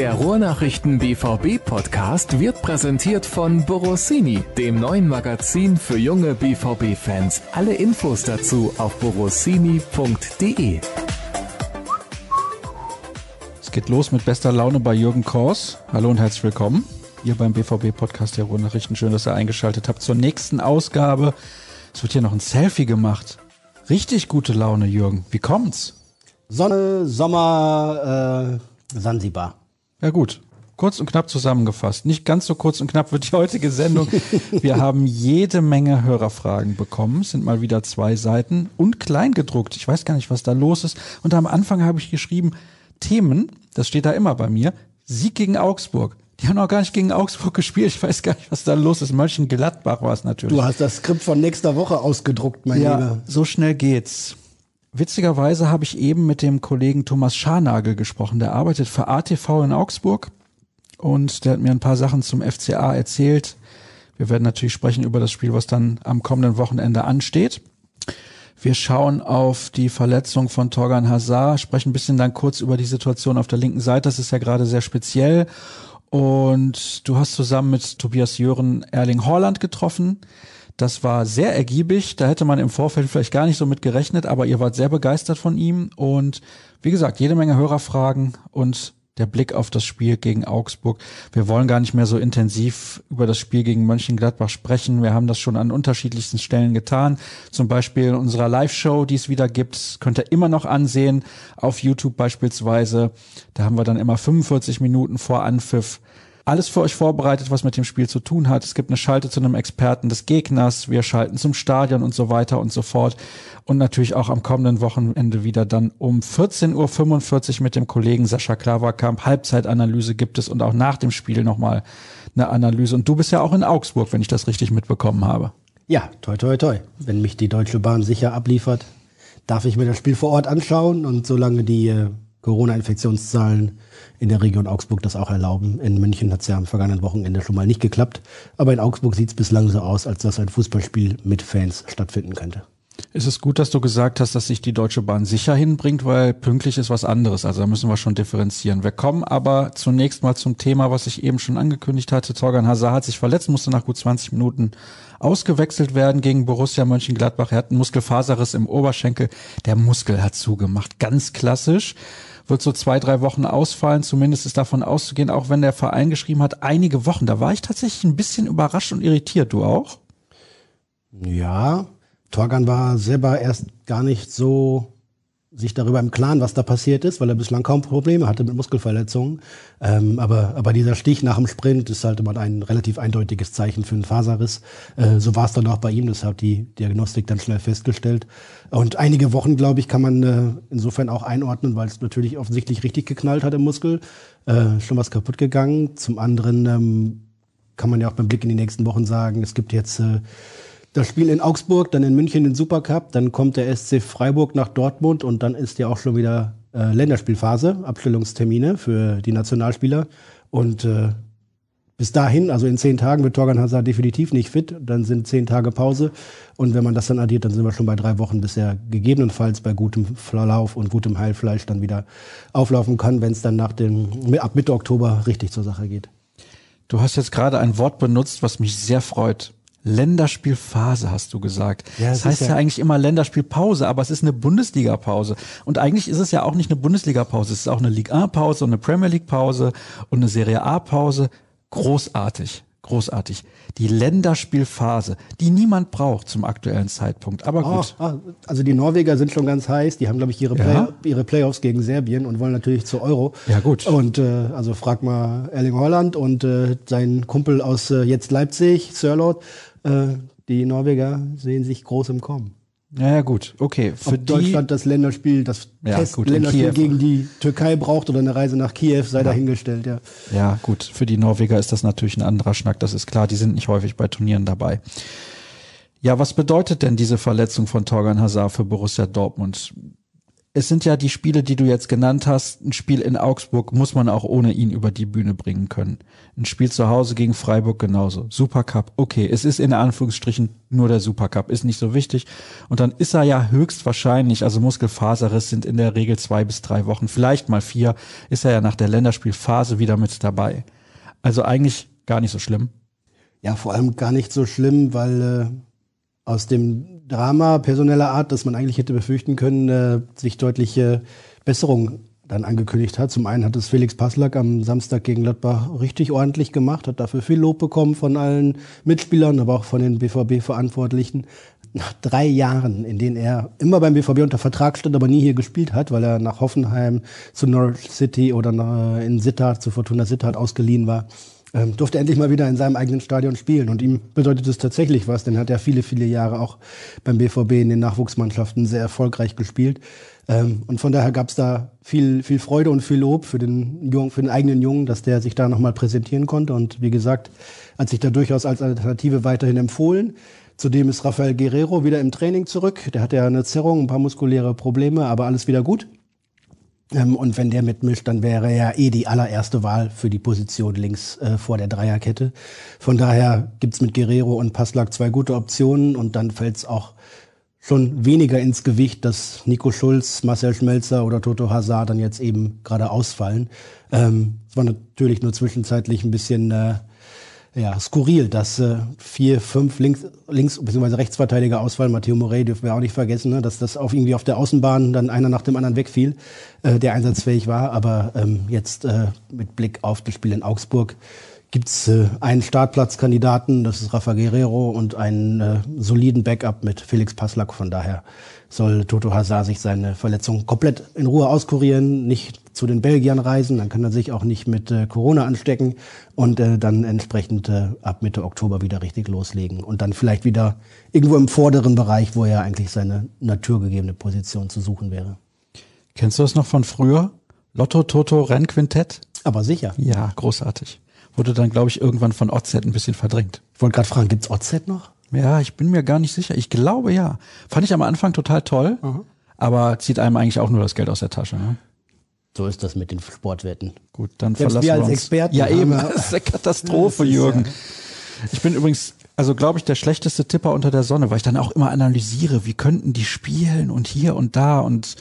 Der Ruhrnachrichten BVB Podcast wird präsentiert von Borossini, dem neuen Magazin für junge BVB Fans. Alle Infos dazu auf borossini.de. Es geht los mit bester Laune bei Jürgen Kors. Hallo und herzlich willkommen. Ihr beim BVB Podcast der Ruhrnachrichten. Schön, dass ihr eingeschaltet habt zur nächsten Ausgabe. Es wird hier noch ein Selfie gemacht. Richtig gute Laune, Jürgen. Wie kommt's? Sonne, Sommer, äh, Sansibar. Ja gut, kurz und knapp zusammengefasst. Nicht ganz so kurz und knapp wird die heutige Sendung. Wir haben jede Menge Hörerfragen bekommen. Es sind mal wieder zwei Seiten und klein gedruckt. Ich weiß gar nicht, was da los ist. Und am Anfang habe ich geschrieben, Themen, das steht da immer bei mir, Sieg gegen Augsburg. Die haben noch gar nicht gegen Augsburg gespielt. Ich weiß gar nicht, was da los ist. Mönchengladbach war es natürlich. Du hast das Skript von nächster Woche ausgedruckt, mein ja, Lieber. so schnell geht's. Witzigerweise habe ich eben mit dem Kollegen Thomas Scharnagel gesprochen. Der arbeitet für ATV in Augsburg und der hat mir ein paar Sachen zum FCA erzählt. Wir werden natürlich sprechen über das Spiel, was dann am kommenden Wochenende ansteht. Wir schauen auf die Verletzung von Torgan Hazard, sprechen ein bisschen dann kurz über die Situation auf der linken Seite. Das ist ja gerade sehr speziell. Und du hast zusammen mit Tobias Jören Erling Horland getroffen. Das war sehr ergiebig. Da hätte man im Vorfeld vielleicht gar nicht so mit gerechnet, aber ihr wart sehr begeistert von ihm. Und wie gesagt, jede Menge Hörerfragen und der Blick auf das Spiel gegen Augsburg. Wir wollen gar nicht mehr so intensiv über das Spiel gegen Mönchengladbach sprechen. Wir haben das schon an unterschiedlichsten Stellen getan. Zum Beispiel in unserer Live-Show, die es wieder gibt, könnt ihr immer noch ansehen. Auf YouTube beispielsweise. Da haben wir dann immer 45 Minuten vor Anpfiff alles für euch vorbereitet, was mit dem Spiel zu tun hat. Es gibt eine Schalte zu einem Experten des Gegners. Wir schalten zum Stadion und so weiter und so fort. Und natürlich auch am kommenden Wochenende wieder dann um 14.45 Uhr mit dem Kollegen Sascha Klaverkamp. Halbzeitanalyse gibt es und auch nach dem Spiel nochmal eine Analyse. Und du bist ja auch in Augsburg, wenn ich das richtig mitbekommen habe. Ja, toi, toi, toi. Wenn mich die Deutsche Bahn sicher abliefert, darf ich mir das Spiel vor Ort anschauen und solange die äh, Corona-Infektionszahlen in der Region Augsburg das auch erlauben. In München hat es ja am vergangenen Wochenende schon mal nicht geklappt. Aber in Augsburg sieht es bislang so aus, als dass ein Fußballspiel mit Fans stattfinden könnte. Ist es gut, dass du gesagt hast, dass sich die Deutsche Bahn sicher hinbringt, weil pünktlich ist was anderes. Also da müssen wir schon differenzieren. Wir kommen aber zunächst mal zum Thema, was ich eben schon angekündigt hatte. Torgan Hazard hat sich verletzt, musste nach gut 20 Minuten ausgewechselt werden gegen Borussia Mönchengladbach. Er hat einen Muskelfaserriss im Oberschenkel. Der Muskel hat zugemacht. Ganz klassisch wird so zwei, drei Wochen ausfallen. Zumindest ist davon auszugehen, auch wenn der Verein geschrieben hat, einige Wochen. Da war ich tatsächlich ein bisschen überrascht und irritiert. Du auch? Ja, Torgan war selber erst gar nicht so sich darüber im Klaren, was da passiert ist, weil er bislang kaum Probleme hatte mit Muskelverletzungen. Ähm, aber, aber dieser Stich nach dem Sprint ist halt immer ein relativ eindeutiges Zeichen für einen Faserriss. Äh, so war es dann auch bei ihm, das hat die Diagnostik dann schnell festgestellt. Und einige Wochen, glaube ich, kann man äh, insofern auch einordnen, weil es natürlich offensichtlich richtig geknallt hat im Muskel. Äh, schon was kaputt gegangen. Zum anderen ähm, kann man ja auch beim Blick in die nächsten Wochen sagen, es gibt jetzt äh, das Spiel in Augsburg, dann in München den Supercup, dann kommt der SC Freiburg nach Dortmund und dann ist ja auch schon wieder äh, Länderspielphase, Abstellungstermine für die Nationalspieler. Und äh, bis dahin, also in zehn Tagen, wird Torgan Hazard definitiv nicht fit. Dann sind zehn Tage Pause. Und wenn man das dann addiert, dann sind wir schon bei drei Wochen, bis er gegebenenfalls bei gutem Verlauf und gutem Heilfleisch dann wieder auflaufen kann, wenn es dann nach dem, ab Mitte Oktober richtig zur Sache geht. Du hast jetzt gerade ein Wort benutzt, was mich sehr freut. Länderspielphase, hast du gesagt. Ja, das, das heißt ja, ja, eigentlich immer Länderspielpause, aber es ist eine Bundesliga-Pause. Und eigentlich ist es ja auch nicht eine Bundesliga-Pause, es ist auch eine Ligue 1-Pause und eine Premier League-Pause und eine Serie A-Pause. Großartig, großartig. Die Länderspielphase, die niemand braucht zum aktuellen Zeitpunkt. Aber gut. Oh, oh, also die Norweger sind schon ganz heiß. Die haben, glaube ich, ihre, Play ja. ihre Playoffs gegen Serbien und wollen natürlich zur Euro. Ja, gut. Und äh, also frag mal Erling Holland und äh, sein Kumpel aus äh, jetzt Leipzig, Sörlot äh, die Norweger sehen sich groß im Kommen. Ja, ja, gut, okay. Für Ob Deutschland das Länderspiel, das ja, Testländerspiel gegen die Türkei braucht oder eine Reise nach Kiew, sei ja. dahingestellt, ja. Ja, gut. Für die Norweger ist das natürlich ein anderer Schnack, das ist klar. Die sind nicht häufig bei Turnieren dabei. Ja, was bedeutet denn diese Verletzung von Torgan Hazard für Borussia Dortmund? Es sind ja die Spiele, die du jetzt genannt hast. Ein Spiel in Augsburg muss man auch ohne ihn über die Bühne bringen können. Ein Spiel zu Hause gegen Freiburg genauso. Supercup, okay, es ist in Anführungsstrichen nur der Supercup, ist nicht so wichtig. Und dann ist er ja höchstwahrscheinlich, also Muskelfaserriss sind in der Regel zwei bis drei Wochen, vielleicht mal vier, ist er ja nach der Länderspielphase wieder mit dabei. Also eigentlich gar nicht so schlimm. Ja, vor allem gar nicht so schlimm, weil äh, aus dem Drama personeller Art, das man eigentlich hätte befürchten können, äh, sich deutliche Besserung dann angekündigt hat. Zum einen hat es Felix Passlack am Samstag gegen Gladbach richtig ordentlich gemacht, hat dafür viel Lob bekommen von allen Mitspielern, aber auch von den BVB-Verantwortlichen. Nach drei Jahren, in denen er immer beim BVB unter Vertrag stand, aber nie hier gespielt hat, weil er nach Hoffenheim zu Norwich City oder in Sittard, zu Fortuna Sittard ausgeliehen war, ähm, durfte endlich mal wieder in seinem eigenen Stadion spielen. Und ihm bedeutet es tatsächlich was, denn er hat ja viele, viele Jahre auch beim BVB in den Nachwuchsmannschaften sehr erfolgreich gespielt. Ähm, und von daher gab es da viel, viel Freude und viel Lob für den, Jungen, für den eigenen Jungen, dass der sich da nochmal präsentieren konnte. Und wie gesagt, hat sich da durchaus als Alternative weiterhin empfohlen. Zudem ist Rafael Guerrero wieder im Training zurück. Der hatte ja eine Zerrung, ein paar muskuläre Probleme, aber alles wieder gut. Ähm, und wenn der mitmischt, dann wäre er eh die allererste Wahl für die Position links äh, vor der Dreierkette. Von daher gibt's mit Guerrero und Passlack zwei gute Optionen und dann fällt's auch schon weniger ins Gewicht, dass Nico Schulz, Marcel Schmelzer oder Toto Hazard dann jetzt eben gerade ausfallen. Ähm, war natürlich nur zwischenzeitlich ein bisschen äh, ja, skurril, dass äh, vier, fünf links, links bzw. Rechtsverteidiger Auswahl, Matteo Morey dürfen wir auch nicht vergessen, ne, dass das auf irgendwie auf der Außenbahn dann einer nach dem anderen wegfiel, äh, der einsatzfähig war. Aber ähm, jetzt äh, mit Blick auf das Spiel in Augsburg gibt's äh, einen Startplatzkandidaten, das ist Rafa Guerrero und einen äh, soliden Backup mit Felix Passlack. Von daher soll Toto Hazard sich seine Verletzung komplett in Ruhe auskurieren, nicht zu den Belgiern reisen, dann kann er sich auch nicht mit äh, Corona anstecken und äh, dann entsprechend äh, ab Mitte Oktober wieder richtig loslegen und dann vielleicht wieder irgendwo im vorderen Bereich, wo er eigentlich seine naturgegebene Position zu suchen wäre. Kennst du das noch von früher? Lotto, Toto, Rennquintett? Aber sicher. Ja, großartig. Wurde dann, glaube ich, irgendwann von OZ ein bisschen verdrängt. Ich wollte gerade fragen, gibt's OZ noch? Ja, ich bin mir gar nicht sicher. Ich glaube ja. Fand ich am Anfang total toll, mhm. aber zieht einem eigentlich auch nur das Geld aus der Tasche. Ne? So ist das mit den Sportwetten. Gut, dann Selbst verlassen wir wir als uns. Experten ja, eben. Das ist eine Katastrophe, Jürgen. Ich bin übrigens, also glaube ich, der schlechteste Tipper unter der Sonne, weil ich dann auch immer analysiere, wie könnten die spielen und hier und da und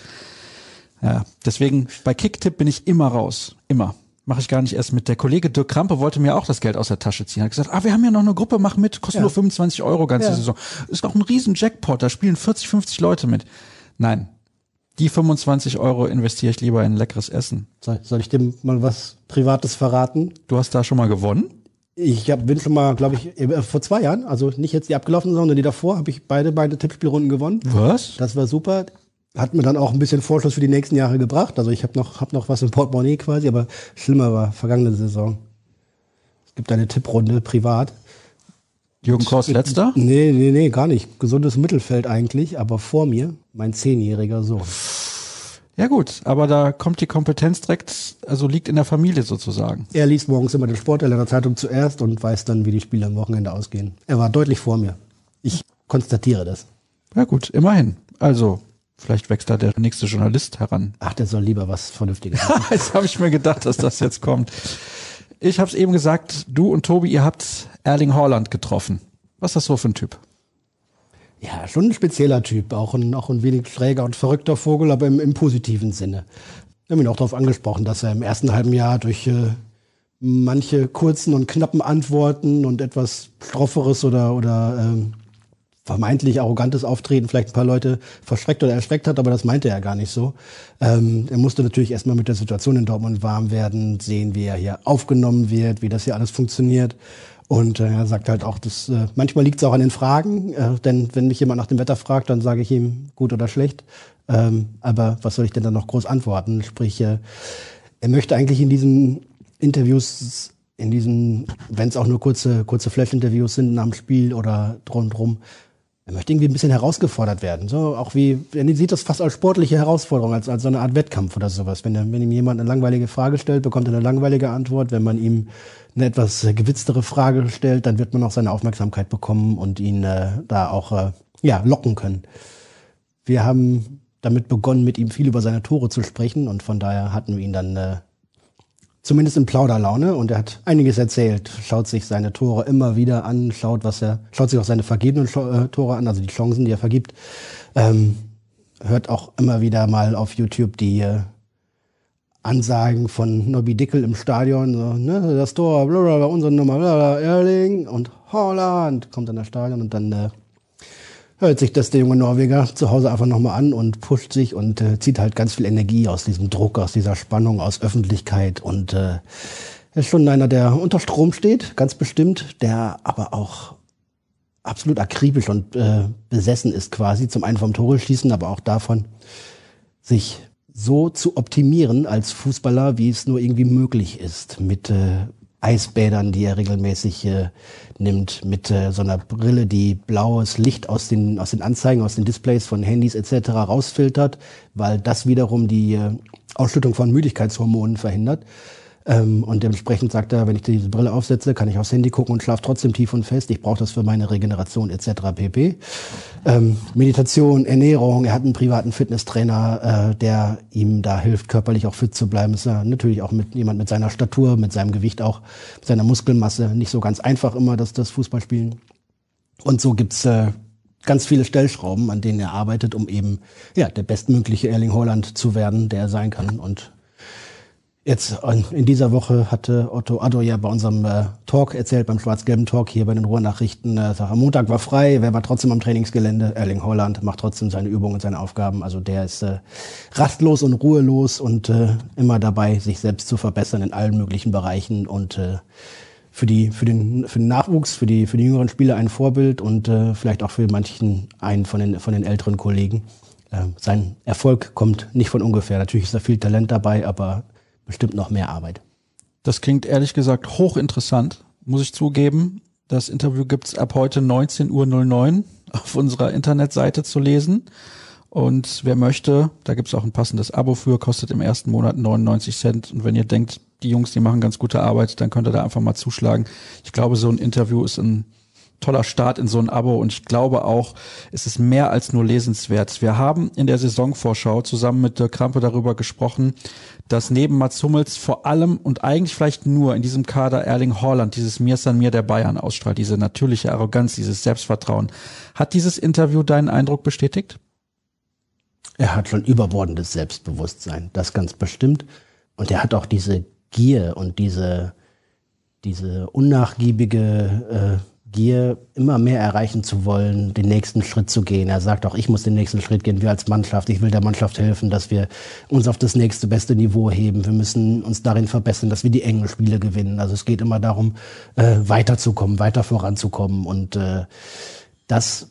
ja, deswegen bei Kicktipp bin ich immer raus. Immer. Mache ich gar nicht erst mit. Der Kollege Dirk Krampe wollte mir auch das Geld aus der Tasche ziehen. Hat gesagt, ah, wir haben ja noch eine Gruppe, mach mit, kostet Ja. nur 25 Euro ganze Ja. Saison. Ist auch ein riesen Jackpot, da spielen 40, 50 Leute mit. Nein. Die 25 Euro investiere ich lieber in leckeres Essen. Soll, soll ich dem mal was Privates verraten? Du hast da schon mal gewonnen? Ich hab, bin schon mal, glaube ich, äh, vor zwei Jahren, also nicht jetzt die abgelaufene, sondern die davor, habe ich beide, beide Tippspielrunden gewonnen. Was? Das war super. Hat mir dann auch ein bisschen Vorschuss für die nächsten Jahre gebracht. Also ich habe noch, hab noch was im Portemonnaie quasi, aber schlimmer war vergangene Saison. Es gibt eine Tipprunde privat. Jürgen Kors letzter? Nee, nee, nee, gar nicht. Gesundes Mittelfeld eigentlich, aber vor mir mein zehnjähriger Sohn. Ja gut, aber da kommt die Kompetenz direkt, also liegt in der Familie sozusagen. Er liest morgens immer den Sportteil in der Zeitung zuerst und weiß dann, wie die Spiele am Wochenende ausgehen. Er war deutlich vor mir. Ich konstatiere das. Ja gut, immerhin. Also, vielleicht wächst da der nächste Journalist heran. Ach, der soll lieber was Vernünftiges machen. Jetzt habe ich mir gedacht, dass das jetzt kommt. Ich habe es eben gesagt, du und Tobi, ihr habt Erling Haaland getroffen. Was ist das so für ein Typ? Ja, schon ein spezieller Typ, auch ein, auch ein wenig schräger und verrückter Vogel, aber im, im positiven Sinne. Wir haben ihn auch darauf angesprochen, dass er im ersten halben Jahr durch äh, manche kurzen und knappen Antworten und etwas strofferes oder, oder ähm, vermeintlich arrogantes Auftreten vielleicht ein paar Leute verschreckt oder erschreckt hat, aber das meinte er gar nicht so. Ähm, er musste natürlich erstmal mit der Situation in Dortmund warm werden, sehen, wie er hier aufgenommen wird, wie das hier alles funktioniert. Und äh, er sagt halt auch, dass äh, manchmal liegt es auch an den Fragen, äh, denn wenn mich jemand nach dem Wetter fragt, dann sage ich ihm gut oder schlecht. Ähm, aber was soll ich denn dann noch groß antworten? Sprich, äh, er möchte eigentlich in diesen Interviews, in diesen, wenn es auch nur kurze, kurze Flash-Interviews sind dem Spiel oder drum drum, er möchte irgendwie ein bisschen herausgefordert werden. So auch wie, er sieht das fast als sportliche Herausforderung, als, als so eine Art Wettkampf oder sowas. Wenn, wenn ihm jemand eine langweilige Frage stellt, bekommt er eine langweilige Antwort. Wenn man ihm eine etwas gewitztere Frage stellt, dann wird man auch seine Aufmerksamkeit bekommen und ihn äh, da auch äh, ja, locken können. Wir haben damit begonnen, mit ihm viel über seine Tore zu sprechen und von daher hatten wir ihn dann äh, zumindest in Plauderlaune. Und er hat einiges erzählt, schaut sich seine Tore immer wieder an, schaut, was er, schaut sich auch seine vergebenen äh, Tore an, also die Chancen, die er vergibt. Ähm, hört auch immer wieder mal auf YouTube die äh, Ansagen von Nobby Dickel im Stadion, so, ne, das Tor, blablabla, unsere Nummer, blablabla, Erling und Holland kommt in das Stadion und dann äh, hört sich das der junge Norweger zu Hause einfach nochmal an und pusht sich und äh, zieht halt ganz viel Energie aus diesem Druck, aus dieser Spannung, aus Öffentlichkeit und äh, ist schon einer, der unter Strom steht, ganz bestimmt, der aber auch absolut akribisch und äh, besessen ist quasi, zum einen vom Tore schießen, aber auch davon, sich so zu optimieren als Fußballer, wie es nur irgendwie möglich ist, mit äh, Eisbädern, die er regelmäßig äh, nimmt, mit äh, so einer Brille, die blaues Licht aus den, aus den Anzeigen, aus den Displays von Handys etc. rausfiltert, weil das wiederum die äh, Ausschüttung von Müdigkeitshormonen verhindert. Ähm, und dementsprechend sagt er, wenn ich diese Brille aufsetze, kann ich aufs Handy gucken und schlafe trotzdem tief und fest. Ich brauche das für meine Regeneration etc. pp. Ähm, Meditation, Ernährung, er hat einen privaten Fitnesstrainer, äh, der ihm da hilft, körperlich auch fit zu bleiben. Ist ja natürlich auch mit jemand mit seiner Statur, mit seinem Gewicht auch, mit seiner Muskelmasse nicht so ganz einfach immer, das, das Fußballspielen. Und so gibt's äh, ganz viele Stellschrauben, an denen er arbeitet, um eben ja der bestmögliche Erling Holland zu werden, der er sein kann. Und Jetzt in dieser Woche hatte Otto Addo ja bei unserem äh, Talk erzählt, beim schwarz-gelben Talk hier bei den Ruhrnachrichten, äh, am Montag war frei, wer war trotzdem am Trainingsgelände? Erling Holland macht trotzdem seine Übungen und seine Aufgaben. Also der ist äh, rastlos und ruhelos und immer dabei, sich selbst zu verbessern in allen möglichen Bereichen und für die für den für den Nachwuchs, für die für die jüngeren Spieler ein Vorbild und vielleicht auch für manchen einen von den von den älteren Kollegen. Sein Erfolg kommt nicht von ungefähr. Natürlich ist da viel Talent dabei, aber bestimmt noch mehr Arbeit. Das klingt ehrlich gesagt hochinteressant, muss ich zugeben. Das Interview gibt's ab heute 19.09 Uhr auf unserer Internetseite zu lesen. Und wer möchte, da gibt's auch ein passendes Abo für, kostet im ersten Monat 99 Cent. Und wenn ihr denkt, die Jungs, die machen ganz gute Arbeit, dann könnt ihr da einfach mal zuschlagen. Ich glaube, so ein Interview ist ein toller Start in so ein Abo und ich glaube auch, es ist mehr als nur lesenswert. Wir haben in der Saisonvorschau zusammen mit Dirk Krampe darüber gesprochen, dass neben Mats Hummels vor allem und eigentlich vielleicht nur in diesem Kader Erling Haaland dieses Mir san mir der Bayern ausstrahlt, diese natürliche Arroganz, dieses Selbstvertrauen. Hat dieses Interview deinen Eindruck bestätigt? Er hat schon überbordendes Selbstbewusstsein, das ganz bestimmt. Und er hat auch diese Gier und diese, diese unnachgiebige äh, Gier, immer mehr erreichen zu wollen, den nächsten Schritt zu gehen. Er sagt auch, ich muss den nächsten Schritt gehen, wir als Mannschaft. Ich will der Mannschaft helfen, dass wir uns auf das nächste beste Niveau heben. Wir müssen uns darin verbessern, dass wir die engen Spiele gewinnen. Also es geht immer darum, äh, weiterzukommen, weiter voranzukommen. Und äh, das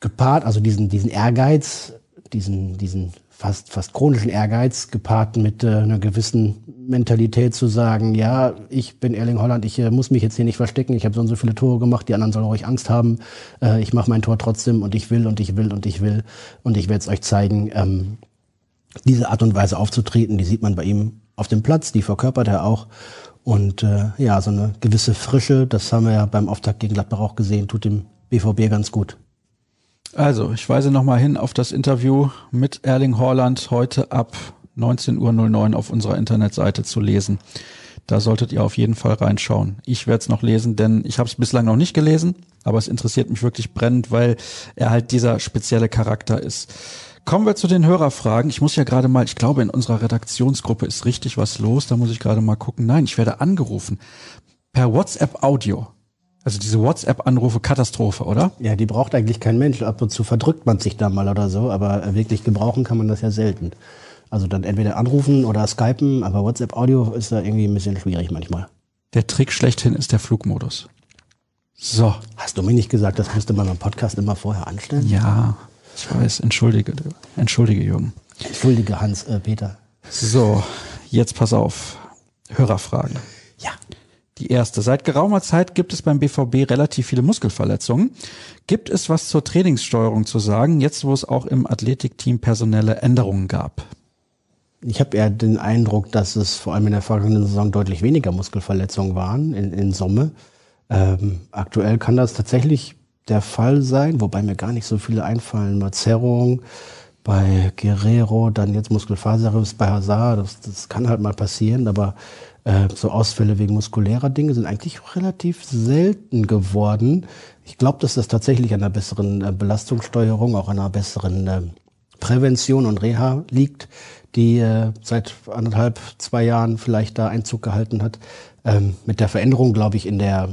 gepaart, also diesen, diesen Ehrgeiz, diesen, diesen fast, fast chronischen Ehrgeiz gepaart mit äh, einer gewissen Mentalität zu sagen, ja, ich bin Erling Holland, ich äh, muss mich jetzt hier nicht verstecken, ich habe so und so viele Tore gemacht, die anderen sollen ruhig Angst haben, äh, ich mache mein Tor trotzdem und ich will und ich will und ich will und ich werde es euch zeigen. Ähm, diese Art und Weise aufzutreten, die sieht man bei ihm auf dem Platz, die verkörpert er auch. Und äh, ja, so eine gewisse Frische, das haben wir ja beim Auftakt gegen Gladbach auch gesehen, tut dem BVB ganz gut. Also, ich weise nochmal hin auf das Interview mit Erling Haaland heute ab 19.09 Uhr auf unserer Internetseite zu lesen. Da solltet ihr auf jeden Fall reinschauen. Ich werde es noch lesen, denn ich habe es bislang noch nicht gelesen, aber es interessiert mich wirklich brennend, weil er halt dieser spezielle Charakter ist. Kommen wir zu den Hörerfragen. Ich muss ja gerade mal, ich glaube, in unserer Redaktionsgruppe ist richtig was los. Da muss ich gerade mal gucken. Nein, ich werde angerufen. Per WhatsApp Audio. Also diese WhatsApp-Anrufe Katastrophe, oder? Ja, die braucht eigentlich kein Mensch. Ab und zu verdrückt man sich da mal oder so, aber wirklich gebrauchen kann man das ja selten. Also dann entweder anrufen oder skypen, aber WhatsApp-Audio ist da irgendwie ein bisschen schwierig manchmal. Der Trick schlechthin ist der Flugmodus. So. Hast du mir nicht gesagt, das müsste man beim Podcast immer vorher anstellen? Ja, ich weiß. Entschuldige, entschuldige, Jürgen. Entschuldige, Hans, äh, Peter. So, jetzt pass auf. Hörerfragen. Ja. Die erste. Seit geraumer Zeit gibt es beim BVB relativ viele Muskelverletzungen. Gibt es was zur Trainingssteuerung zu sagen, jetzt wo es auch im Athletikteam personelle Änderungen gab? Ich habe eher den Eindruck, dass es vor allem in der vergangenen Saison deutlich weniger Muskelverletzungen waren in, in Summe. Ähm, aktuell kann das tatsächlich der Fall sein, wobei mir gar nicht so viele einfallen. Mal Zerrung, bei Guerrero, dann jetzt Muskelfaserriss bei Hazard, das, das kann halt mal passieren, aber äh, so Ausfälle wegen muskulärer Dinge sind eigentlich relativ selten geworden. Ich glaube, dass das tatsächlich an einer besseren äh, Belastungssteuerung, auch an einer besseren äh, Prävention und Reha liegt, die äh, seit anderthalb, zwei Jahren vielleicht da Einzug gehalten hat. Ähm, mit der Veränderung, glaube ich, in der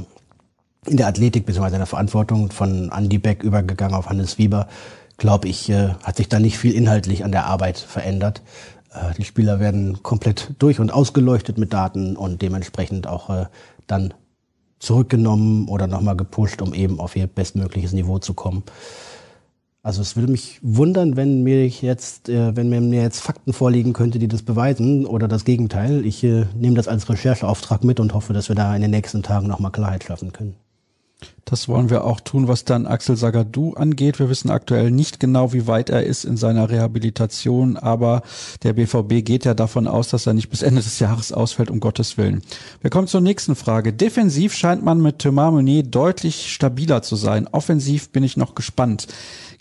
in der Athletik bzw. in der Verantwortung von Andy Beck übergegangen auf Hannes Wieber, glaube ich, äh, hat sich da nicht viel inhaltlich an der Arbeit verändert. Äh, die Spieler werden komplett durch und ausgeleuchtet mit Daten und dementsprechend auch äh, dann zurückgenommen oder nochmal gepusht, um eben auf ihr bestmögliches Niveau zu kommen. Also es würde mich wundern, wenn mir jetzt, äh, wenn mir jetzt Fakten vorliegen könnte, die das beweisen oder das Gegenteil. Ich nehme das als Rechercheauftrag mit und hoffe, dass wir da in den nächsten Tagen nochmal Klarheit schaffen können. Das wollen wir auch tun, was dann Axel Sagadou angeht. Wir wissen aktuell nicht genau, wie weit er ist in seiner Rehabilitation, aber der BVB geht ja davon aus, dass er nicht bis Ende des Jahres ausfällt, um Gottes Willen. Wir kommen zur nächsten Frage. Defensiv scheint man mit Thomas Meunier deutlich stabiler zu sein. Offensiv bin ich noch gespannt.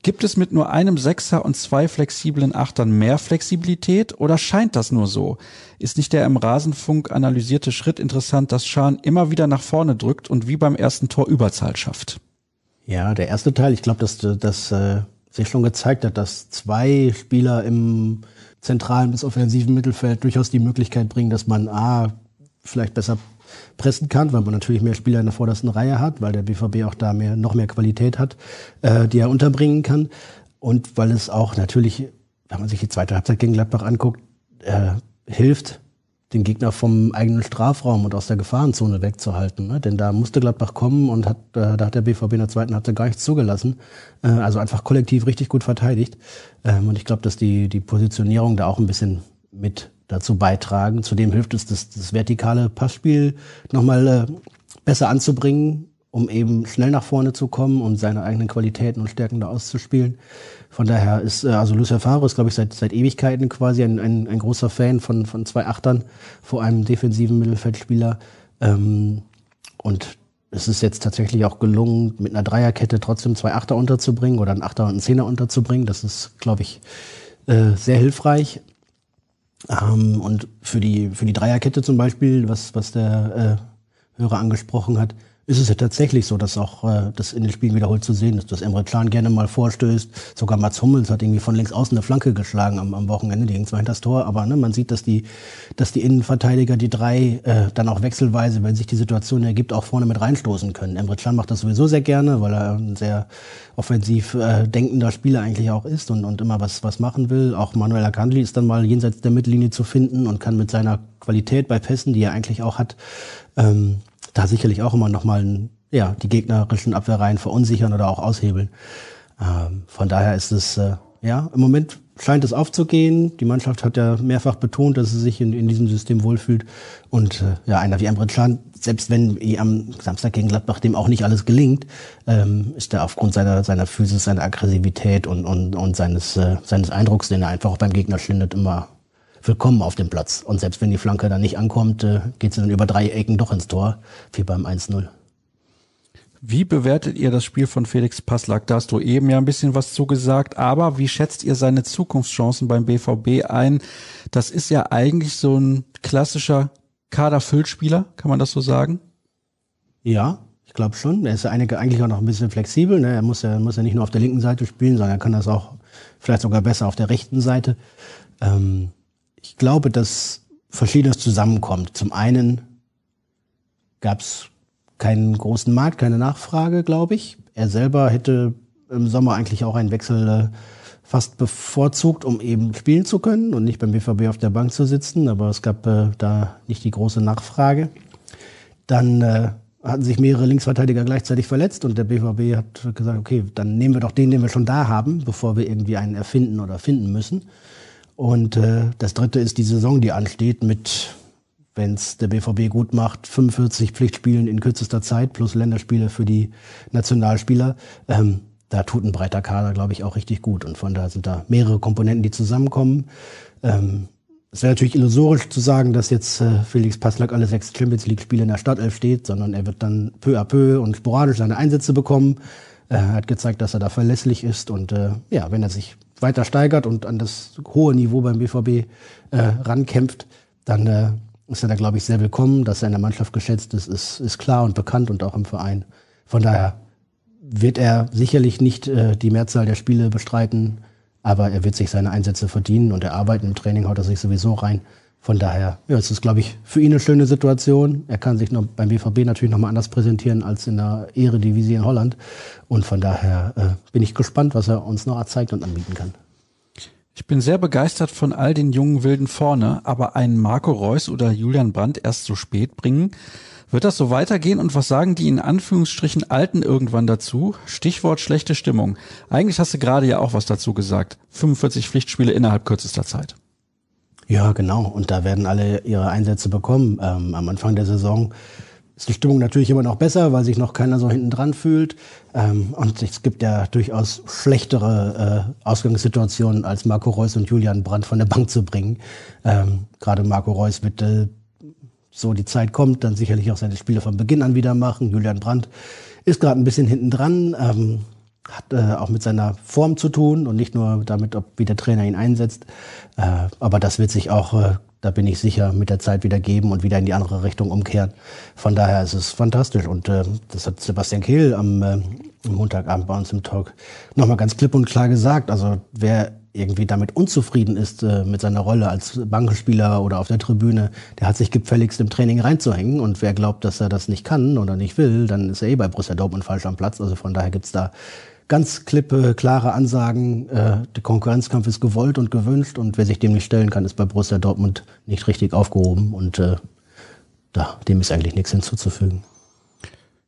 Gibt es mit nur einem Sechser und zwei flexiblen Achtern mehr Flexibilität oder scheint das nur so? Ist nicht der im Rasenfunk analysierte Schritt interessant, dass Schahn immer wieder nach vorne drückt und wie beim ersten Tor Überzahl schafft? Ja, der erste Teil, ich glaube, dass das äh, sich schon gezeigt hat, dass zwei Spieler im zentralen bis offensiven Mittelfeld durchaus die Möglichkeit bringen, dass man A, vielleicht besser pressen kann, weil man natürlich mehr Spieler in der vordersten Reihe hat, weil der BVB auch da mehr, noch mehr Qualität hat, äh, die er unterbringen kann. Und weil es auch natürlich, wenn man sich die zweite Halbzeit gegen Gladbach anguckt, äh, hilft, den Gegner vom eigenen Strafraum und aus der Gefahrenzone wegzuhalten. Ne? Denn da musste Gladbach kommen und hat, äh, da hat der BVB in der zweiten Halbzeit gar nichts zugelassen. Äh, also einfach kollektiv richtig gut verteidigt. Ähm, und ich glaube, dass die, die Positionierung da auch ein bisschen mit dazu beitragen. Zudem hilft es, das, das vertikale Passspiel nochmal äh, besser anzubringen, um eben schnell nach vorne zu kommen und seine eigenen Qualitäten und Stärken da auszuspielen. Von daher ist, äh, also Lucia Faro ist, glaube ich, seit, seit Ewigkeiten quasi ein, ein, ein großer Fan von, von zwei Achtern vor einem defensiven Mittelfeldspieler. Ähm, und es ist jetzt tatsächlich auch gelungen, mit einer Dreierkette trotzdem zwei Achter unterzubringen oder einen Achter und einen Zehner unterzubringen. Das ist, glaube ich, äh, sehr hilfreich. Ähm, und für die, für die Dreierkette zum Beispiel, was, was der äh, Hörer angesprochen hat, ist es ja tatsächlich so, dass auch äh, das in den Spielen wiederholt zu sehen ist, dass Emre Can gerne mal vorstößt. Sogar Mats Hummels hat irgendwie von links außen eine Flanke geschlagen am, am Wochenende, die ging zwar hinter das Tor, aber ne, man sieht, dass die, dass die Innenverteidiger, die drei, äh, dann auch wechselweise, wenn sich die Situation ergibt, auch vorne mit reinstoßen können. Emre Can macht das sowieso sehr gerne, weil er ein sehr offensiv äh, denkender Spieler eigentlich auch ist und, und immer was, was machen will. Auch Manuel Akandli ist dann mal jenseits der Mittellinie zu finden und kann mit seiner Qualität bei Pässen, die er eigentlich auch hat, ähm, da sicherlich auch immer nochmal ja, die gegnerischen Abwehrreihen verunsichern oder auch aushebeln. Ähm, von daher ist es, äh, ja, im Moment scheint es aufzugehen. Die Mannschaft hat ja mehrfach betont, dass sie sich in, in diesem System wohlfühlt. Und äh, ja, einer wie Emre Can, selbst wenn am Samstag gegen Gladbach dem auch nicht alles gelingt, ähm, ist er aufgrund seiner, seiner Physis, seiner Aggressivität und, und, und seines, äh, seines Eindrucks, den er einfach auch beim Gegner schindet, immer willkommen auf dem Platz. Und selbst wenn die Flanke dann nicht ankommt, äh, geht sie dann über drei Ecken doch ins Tor, wie beim 1-0. Wie bewertet ihr das Spiel von Felix Passlack? Da hast du eben ja ein bisschen was zugesagt, aber wie schätzt ihr seine Zukunftschancen beim BVB ein? Das ist ja eigentlich so ein klassischer Kaderfüllspieler, kann man das so sagen? Ja, ich glaube schon. Er ist ja eigentlich auch noch ein bisschen flexibel. Ne? Er muss ja, muss ja nicht nur auf der linken Seite spielen, sondern er kann das auch vielleicht sogar besser auf der rechten Seite. Ähm, ich glaube, dass Verschiedenes zusammenkommt. Zum einen gab es keinen großen Markt, keine Nachfrage, glaube ich. Er selber hätte im Sommer eigentlich auch einen Wechsel äh, fast bevorzugt, um eben spielen zu können und nicht beim BVB auf der Bank zu sitzen. Aber es gab äh, da nicht die große Nachfrage. Dann äh, hatten sich mehrere Linksverteidiger gleichzeitig verletzt und der BVB hat gesagt, okay, dann nehmen wir doch den, den wir schon da haben, bevor wir irgendwie einen erfinden oder finden müssen. Und äh, das dritte ist die Saison, die ansteht mit, wenn es der BVB gut macht, 45 Pflichtspielen in kürzester Zeit plus Länderspiele für die Nationalspieler. Ähm, da tut ein breiter Kader, glaube ich, auch richtig gut. Und von da sind da mehrere Komponenten, die zusammenkommen. Ähm, es wäre natürlich illusorisch zu sagen, dass jetzt äh, Felix Passlack alle sechs Champions League-Spiele in der Startelf steht, sondern er wird dann peu à peu und sporadisch seine Einsätze bekommen. Er hat gezeigt, dass er da verlässlich ist und äh, ja, wenn er sich weiter steigert und an das hohe Niveau beim BVB äh, rankämpft, dann äh, ist er da, glaube ich, sehr willkommen. Dass er in der Mannschaft geschätzt ist, ist, ist klar und bekannt und auch im Verein. Von daher wird er sicherlich nicht äh, die Mehrzahl der Spiele bestreiten, aber er wird sich seine Einsätze verdienen und er arbeitet im Training, haut er sich sowieso rein. Von daher, ja, es ist, glaube ich, für ihn eine schöne Situation. Er kann sich noch beim BVB natürlich nochmal anders präsentieren als in der Eredivisie in Holland. Und von daher äh, bin ich gespannt, was er uns noch zeigt und anbieten kann. Ich bin sehr begeistert von all den jungen Wilden vorne, aber einen Marco Reus oder Julian Brandt erst so spät bringen. Wird das so weitergehen und was sagen die in Anführungsstrichen Alten irgendwann dazu? Stichwort schlechte Stimmung. Eigentlich hast du gerade ja auch was dazu gesagt. 45 Pflichtspiele innerhalb kürzester Zeit. Ja, genau. Und da werden alle ihre Einsätze bekommen. Ähm, am Anfang der Saison ist die Stimmung natürlich immer noch besser, weil sich noch keiner so hinten dran fühlt. Ähm, und es gibt ja durchaus schlechtere äh, Ausgangssituationen, als Marco Reus und Julian Brandt von der Bank zu bringen. Ähm, Gerade Marco Reus wird äh, so die Zeit kommt, dann sicherlich auch seine Spiele von Beginn an wieder machen. Julian Brandt ist gerade ein bisschen hinten dran, ähm, hat äh, auch mit seiner Form zu tun und nicht nur damit, ob wie der Trainer ihn einsetzt. Äh, aber das wird sich auch äh, da bin ich sicher, mit der Zeit wieder geben und wieder in die andere Richtung umkehren. Von daher ist es fantastisch. Und äh, das hat Sebastian Kehl am, äh, Montagabend bei uns im Talk nochmal ganz klipp und klar gesagt. Also wer irgendwie damit unzufrieden ist äh, mit seiner Rolle als Bankspieler oder auf der Tribüne, der hat sich gefälligst im Training reinzuhängen. Und wer glaubt, dass er das nicht kann oder nicht will, dann ist er eh bei Borussia Dortmund falsch am Platz. Also von daher gibt's da ganz klippe, klare Ansagen. Äh, der Konkurrenzkampf ist gewollt und gewünscht und wer sich dem nicht stellen kann, ist bei Borussia Dortmund nicht richtig aufgehoben und äh, da, dem ist eigentlich nichts hinzuzufügen.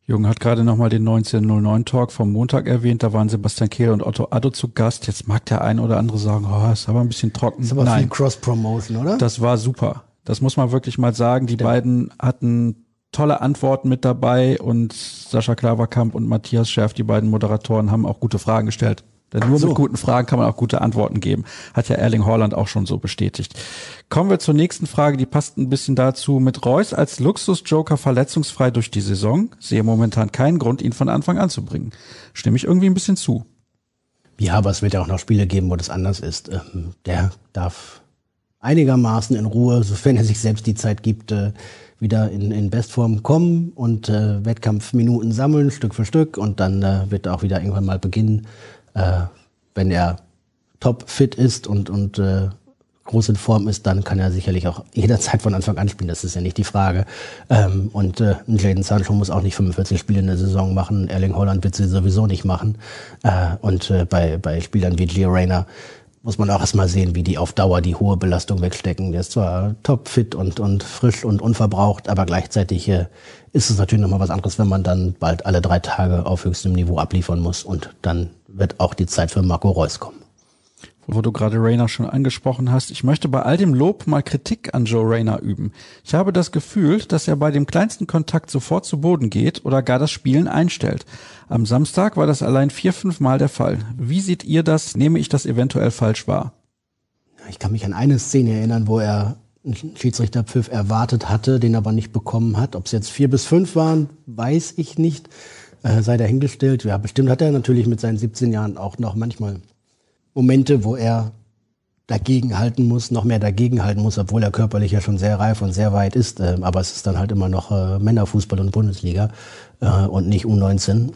Jürgen hat gerade nochmal den 1909 Talk vom Montag erwähnt. Da waren Sebastian Kehl und Otto Addo zu Gast. Jetzt mag der ein oder andere sagen, oh, ist aber ein bisschen trocken. Ist aber Nein. viel Cross-Promotion, oder? Das war super. Das muss man wirklich mal sagen. Die Stimmt. beiden hatten tolle Antworten mit dabei und Sascha Klaverkamp und Matthias Schärf, die beiden Moderatoren, haben auch gute Fragen gestellt. Denn nur so. mit guten Fragen kann man auch gute Antworten geben. Hat ja Erling Haaland auch schon so bestätigt. Kommen wir zur nächsten Frage, die passt ein bisschen dazu. Mit Reus als Luxusjoker verletzungsfrei durch die Saison sehe momentan keinen Grund, ihn von Anfang an zu bringen. Stimme ich irgendwie ein bisschen zu. Ja, aber es wird ja auch noch Spiele geben, wo das anders ist. Ähm, der darf einigermaßen in Ruhe, sofern er sich selbst die Zeit gibt, äh, wieder in, in Bestform kommen und äh, Wettkampfminuten sammeln, Stück für Stück. Und dann äh, wird er auch wieder irgendwann mal beginnen, äh, wenn er top fit ist und, und äh, groß in Form ist, dann kann er sicherlich auch jederzeit von Anfang an spielen. Das ist ja nicht die Frage. Ähm, und äh, Jaden Sancho muss auch nicht 45 Spiele in der Saison machen. Erling Holland wird sie sowieso nicht machen. Äh, und äh, bei, bei Spielern wie Gio Reyna muss man auch erstmal sehen, wie die auf Dauer die hohe Belastung wegstecken. Der ist zwar topfit und, und frisch und unverbraucht, aber gleichzeitig äh, ist es natürlich nochmal was anderes, wenn man dann bald alle drei Tage auf höchstem Niveau abliefern muss und dann wird auch die Zeit für Marco Reus kommen wo du gerade Rayner schon angesprochen hast. Ich möchte bei all dem Lob mal Kritik an Joe Rayner üben. Ich habe das Gefühl, dass er bei dem kleinsten Kontakt sofort zu Boden geht oder gar das Spielen einstellt. Am Samstag war das allein vier, fünf Mal der Fall. Wie seht ihr das? Nehme ich das eventuell falsch wahr? Ich kann mich an eine Szene erinnern, wo er einen Schiedsrichterpfiff erwartet hatte, den aber nicht bekommen hat. Ob es jetzt vier bis fünf waren, weiß ich nicht. Äh, sei dahingestellt. Ja, bestimmt hat er natürlich mit seinen 17 Jahren auch noch manchmal Momente, wo er dagegen halten muss, noch mehr dagegen halten muss, obwohl er körperlich ja schon sehr reif und sehr weit ist. Äh, aber es ist dann halt immer noch äh, Männerfußball und Bundesliga äh, und nicht U19.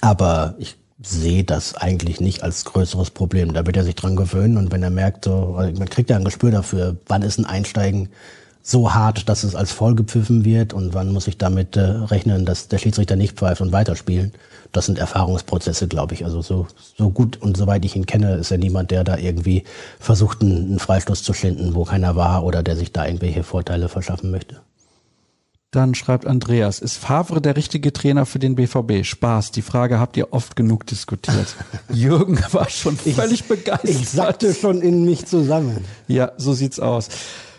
Aber ich sehe das eigentlich nicht als größeres Problem. Da wird er sich dran gewöhnen und wenn er merkt, so, man kriegt ja ein Gespür dafür, wann ist ein Einsteigen so hart, dass es als voll gepfiffen wird und wann muss ich damit äh, rechnen, dass der Schiedsrichter nicht pfeift und weiterspielen das sind Erfahrungsprozesse, glaube ich. Also so, so gut und soweit ich ihn kenne, ist er niemand, der da irgendwie versucht, einen, einen Freistoß zu schinden, wo keiner war oder der sich da irgendwelche Vorteile verschaffen möchte. Dann schreibt Andreas, ist Favre der richtige Trainer für den BVB? Spaß, die Frage habt ihr oft genug diskutiert. Jürgen war schon völlig ich, begeistert. Ich sagte schon in mich zusammen. Ja, so sieht's aus.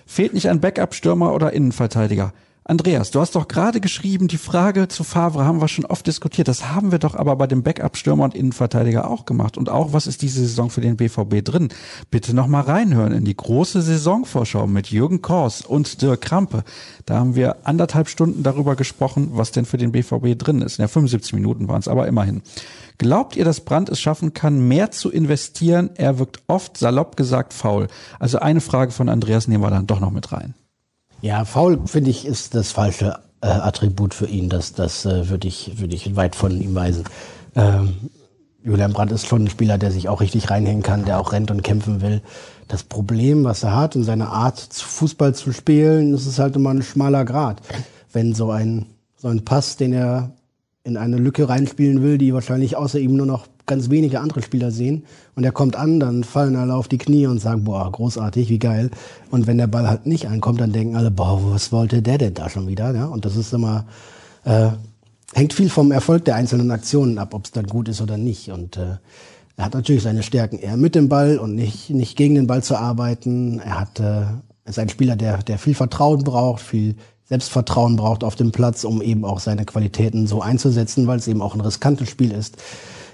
Fehlt nicht ein Backup-Stürmer oder Innenverteidiger? Andreas, du hast doch gerade geschrieben, die Frage zu Favre haben wir schon oft diskutiert. Das haben wir doch aber bei dem Backup-Stürmer und Innenverteidiger auch gemacht. Und auch, was ist diese Saison für den BVB drin? Bitte nochmal reinhören in die große Saisonvorschau mit Jürgen Kors und Dirk Krampe. Da haben wir anderthalb Stunden darüber gesprochen, was denn für den BVB drin ist. Ja, 75 Minuten waren es, aber immerhin. Glaubt ihr, dass Brandt es schaffen kann, mehr zu investieren? Er wirkt oft, salopp gesagt, faul. Also eine Frage von Andreas nehmen wir dann doch noch mit rein. Ja, faul finde ich ist das falsche äh, Attribut für ihn. Das, das äh, würde ich, würde ich weit von ihm weisen. Ähm, Julian Brandt ist schon ein Spieler, der sich auch richtig reinhängen kann, der auch rennt und kämpfen will. Das Problem, was er hat in seiner Art, Fußball zu spielen, ist halt immer ein schmaler Grad. Wenn so ein, so ein Pass, den er in eine Lücke reinspielen will, die wahrscheinlich außer ihm nur noch ganz wenige andere Spieler sehen. Und er kommt an, dann fallen alle auf die Knie und sagen, boah, großartig, wie geil. Und wenn der Ball halt nicht ankommt, dann denken alle, boah, was wollte der denn da schon wieder? Ja? Und das ist immer, äh, hängt viel vom Erfolg der einzelnen Aktionen ab, ob es dann gut ist oder nicht. Und äh, er hat natürlich seine Stärken eher mit dem Ball und nicht, nicht gegen den Ball zu arbeiten. Er hat, äh, ist ein Spieler, der, der viel Vertrauen braucht, viel Selbstvertrauen braucht auf dem Platz, um eben auch seine Qualitäten so einzusetzen, weil es eben auch ein riskantes Spiel ist.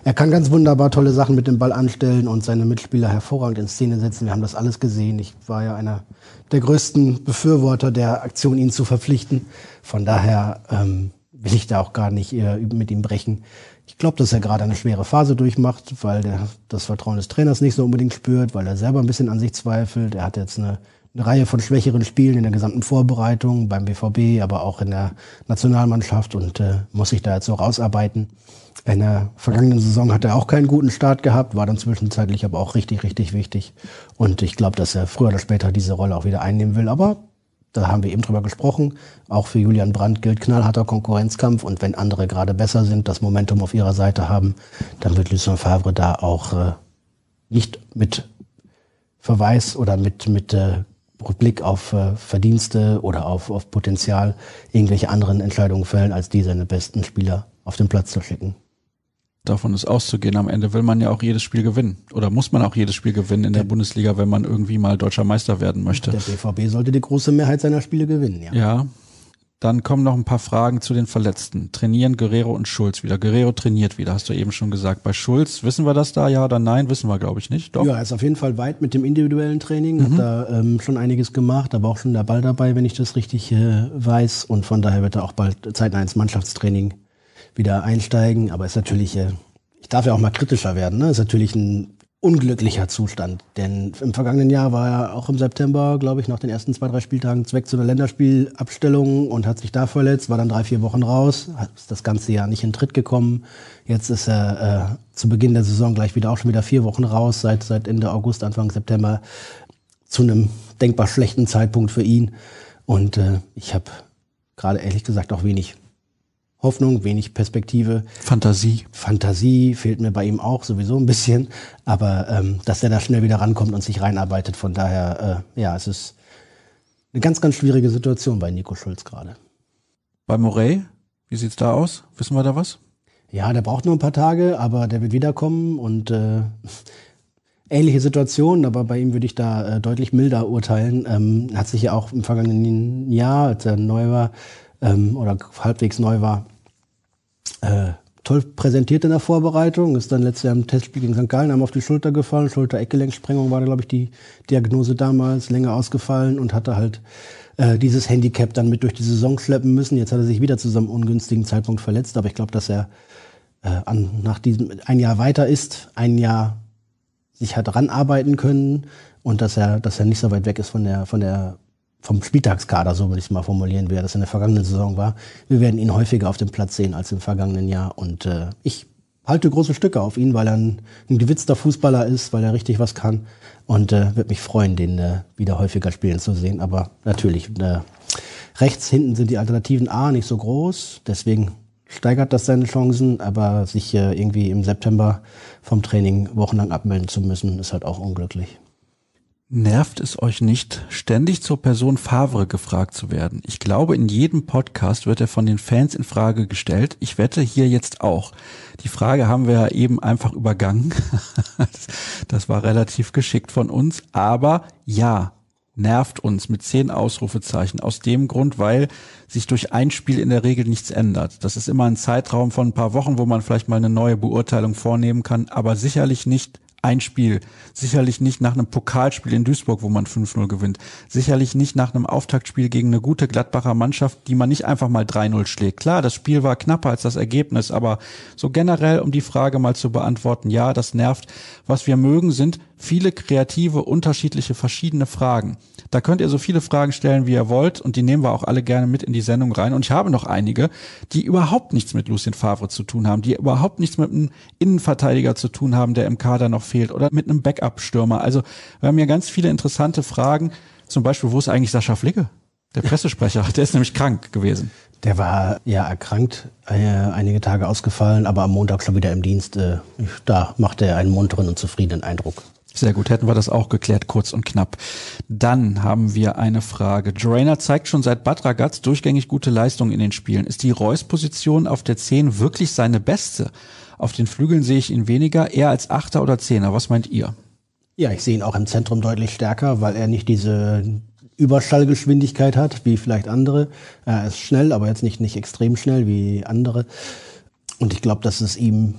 Er kann ganz wunderbar tolle Sachen mit dem Ball anstellen und seine Mitspieler hervorragend in Szene setzen. Wir haben das alles gesehen. Ich war ja einer der größten Befürworter der Aktion, ihn zu verpflichten. Von daher ähm, will ich da auch gar nicht äh, mit ihm brechen. Ich glaube, dass er gerade eine schwere Phase durchmacht, weil der das Vertrauen des Trainers nicht so unbedingt spürt, weil er selber ein bisschen an sich zweifelt. Er hat jetzt eine eine Reihe von schwächeren Spielen in der gesamten Vorbereitung beim BVB, aber auch in der Nationalmannschaft und äh, muss sich da jetzt auch ausarbeiten. In der vergangenen Saison hat er auch keinen guten Start gehabt, war dann zwischenzeitlich aber auch richtig, richtig wichtig. Und ich glaube, dass er früher oder später diese Rolle auch wieder einnehmen will. Aber da haben wir eben drüber gesprochen. Auch für Julian Brandt gilt knallharter Konkurrenzkampf. Und wenn andere gerade besser sind, das Momentum auf ihrer Seite haben, dann wird Lucien Favre da auch äh, nicht mit Verweis oder mit, mit äh, Rückblick auf äh, Verdienste oder auf, auf Potenzial irgendwelche anderen Entscheidungen fällen, als die seine besten Spieler auf den Platz zu schicken. Davon ist auszugehen. Am Ende will man ja auch jedes Spiel gewinnen. Oder muss man auch jedes Spiel gewinnen in der, Bundesliga, wenn man irgendwie mal deutscher Meister werden möchte. Der BVB sollte die große Mehrheit seiner Spiele gewinnen, ja. Ja, dann kommen noch ein paar Fragen zu den Verletzten. Trainieren Guerrero und Schulz wieder. Guerrero trainiert wieder, hast du eben schon gesagt. Bei Schulz, wissen wir das da, ja oder nein? Wissen wir, glaube ich, nicht. Doch. Ja, er ist auf jeden Fall weit mit dem individuellen Training, mhm. hat da ähm, schon einiges gemacht, aber auch schon der Ball dabei, wenn ich das richtig äh, weiß. Und von daher wird er auch bald zeitnah ins Mannschaftstraining wieder einsteigen. Aber ist natürlich, äh, ich darf ja auch mal kritischer werden, ne? Ist natürlich ein unglücklicher Zustand. Denn im vergangenen Jahr war er auch im September, glaube ich, nach den ersten zwei, drei Spieltagen Zweck zu einer Länderspielabstellung und hat sich da verletzt, war dann drei, vier Wochen raus, hat das ganze Jahr nicht in Tritt gekommen. Jetzt ist er äh, zu Beginn der Saison gleich wieder auch schon wieder vier Wochen raus, seit, seit Ende August, Anfang September, zu einem denkbar schlechten Zeitpunkt für ihn. Und äh, ich habe gerade ehrlich gesagt auch wenig Hoffnung, wenig Perspektive. Fantasie. Fantasie fehlt mir bei ihm auch sowieso ein bisschen. Aber ähm, dass er da schnell wieder rankommt und sich reinarbeitet, von daher, äh, ja, es ist eine ganz, ganz schwierige Situation bei Nico Schulz gerade. Bei Morey, wie sieht's da aus? Wissen wir da was? Ja, der braucht nur ein paar Tage, aber der wird wiederkommen und äh, ähnliche Situation, aber bei ihm würde ich da äh, deutlich milder urteilen. Ähm, hat sich ja auch im vergangenen Jahr, als er neu war, ähm, oder halbwegs neu war, äh, toll präsentiert in der Vorbereitung, ist dann letztes Jahr im Testspiel gegen St. Gallen einmal auf die Schulter gefallen, Schulter-Eckgelenksprengung war da, glaube ich, die Diagnose damals, länger ausgefallen und hatte halt äh, dieses Handicap dann mit durch die Saison schleppen müssen. Jetzt hat er sich wieder zu seinem ungünstigen Zeitpunkt verletzt, aber ich glaube, dass er äh, an, nach diesem ein Jahr weiter ist, ein Jahr sich hat ranarbeiten können und dass er, dass er nicht so weit weg ist von der, von der vom Spieltagskader, so würde ich es mal formulieren, wie er das in der vergangenen Saison war. Wir werden ihn häufiger auf dem Platz sehen als im vergangenen Jahr. Und äh, ich halte große Stücke auf ihn, weil er ein, ein gewitzter Fußballer ist, weil er richtig was kann. Und äh, würde mich freuen, den äh, wieder häufiger spielen zu sehen. Aber natürlich, äh, rechts hinten sind die Alternativen A nicht so groß. Deswegen steigert das seine Chancen. Aber sich äh, irgendwie im September vom Training wochenlang abmelden zu müssen, ist halt auch unglücklich. Nervt es euch nicht, ständig zur Person Favre gefragt zu werden? Ich glaube, in jedem Podcast wird er von den Fans in Frage gestellt. Ich wette hier jetzt auch. Die Frage haben wir ja eben einfach übergangen. Das war relativ geschickt von uns. Aber ja, nervt uns mit zehn Ausrufezeichen aus dem Grund, weil sich durch ein Spiel in der Regel nichts ändert. Das ist immer ein Zeitraum von ein paar Wochen, wo man vielleicht mal eine neue Beurteilung vornehmen kann, aber sicherlich nicht ein Spiel. Sicherlich nicht nach einem Pokalspiel in Duisburg, wo man 5-0 gewinnt. Sicherlich nicht nach einem Auftaktspiel gegen eine gute Gladbacher Mannschaft, die man nicht einfach mal 3-0 schlägt. Klar, das Spiel war knapper als das Ergebnis, aber so generell, um die Frage mal zu beantworten, ja, das nervt. Was wir mögen, sind viele kreative, unterschiedliche, verschiedene Fragen. Da könnt ihr so viele Fragen stellen, wie ihr wollt, und die nehmen wir auch alle gerne mit in die Sendung rein. Und ich habe noch einige, die überhaupt nichts mit Lucien Favre zu tun haben, die überhaupt nichts mit einem Innenverteidiger zu tun haben, der im Kader noch fehlt, oder mit einem Backup-Stürmer. Also wir haben ja ganz viele interessante Fragen. Zum Beispiel, wo ist eigentlich Sascha Flicke? Der Pressesprecher, der ist nämlich krank gewesen. Der war ja erkrankt, äh, einige Tage ausgefallen, aber am Montag schon wieder im Dienst. Äh, da macht er einen munteren und zufriedenen Eindruck. Sehr gut, hätten wir das auch geklärt, kurz und knapp. Dann haben wir eine Frage. Drainer zeigt schon seit Bad Ragaz durchgängig gute Leistungen in den Spielen. Ist die Reus-Position auf der 10 wirklich seine beste? Auf den Flügeln sehe ich ihn weniger, eher als Achter oder Zehner. Was meint ihr? Ja, ich sehe ihn auch im Zentrum deutlich stärker, weil er nicht diese Überschallgeschwindigkeit hat, wie vielleicht andere. Er ist schnell, aber jetzt nicht, nicht extrem schnell wie andere. Und ich glaube, dass es ihm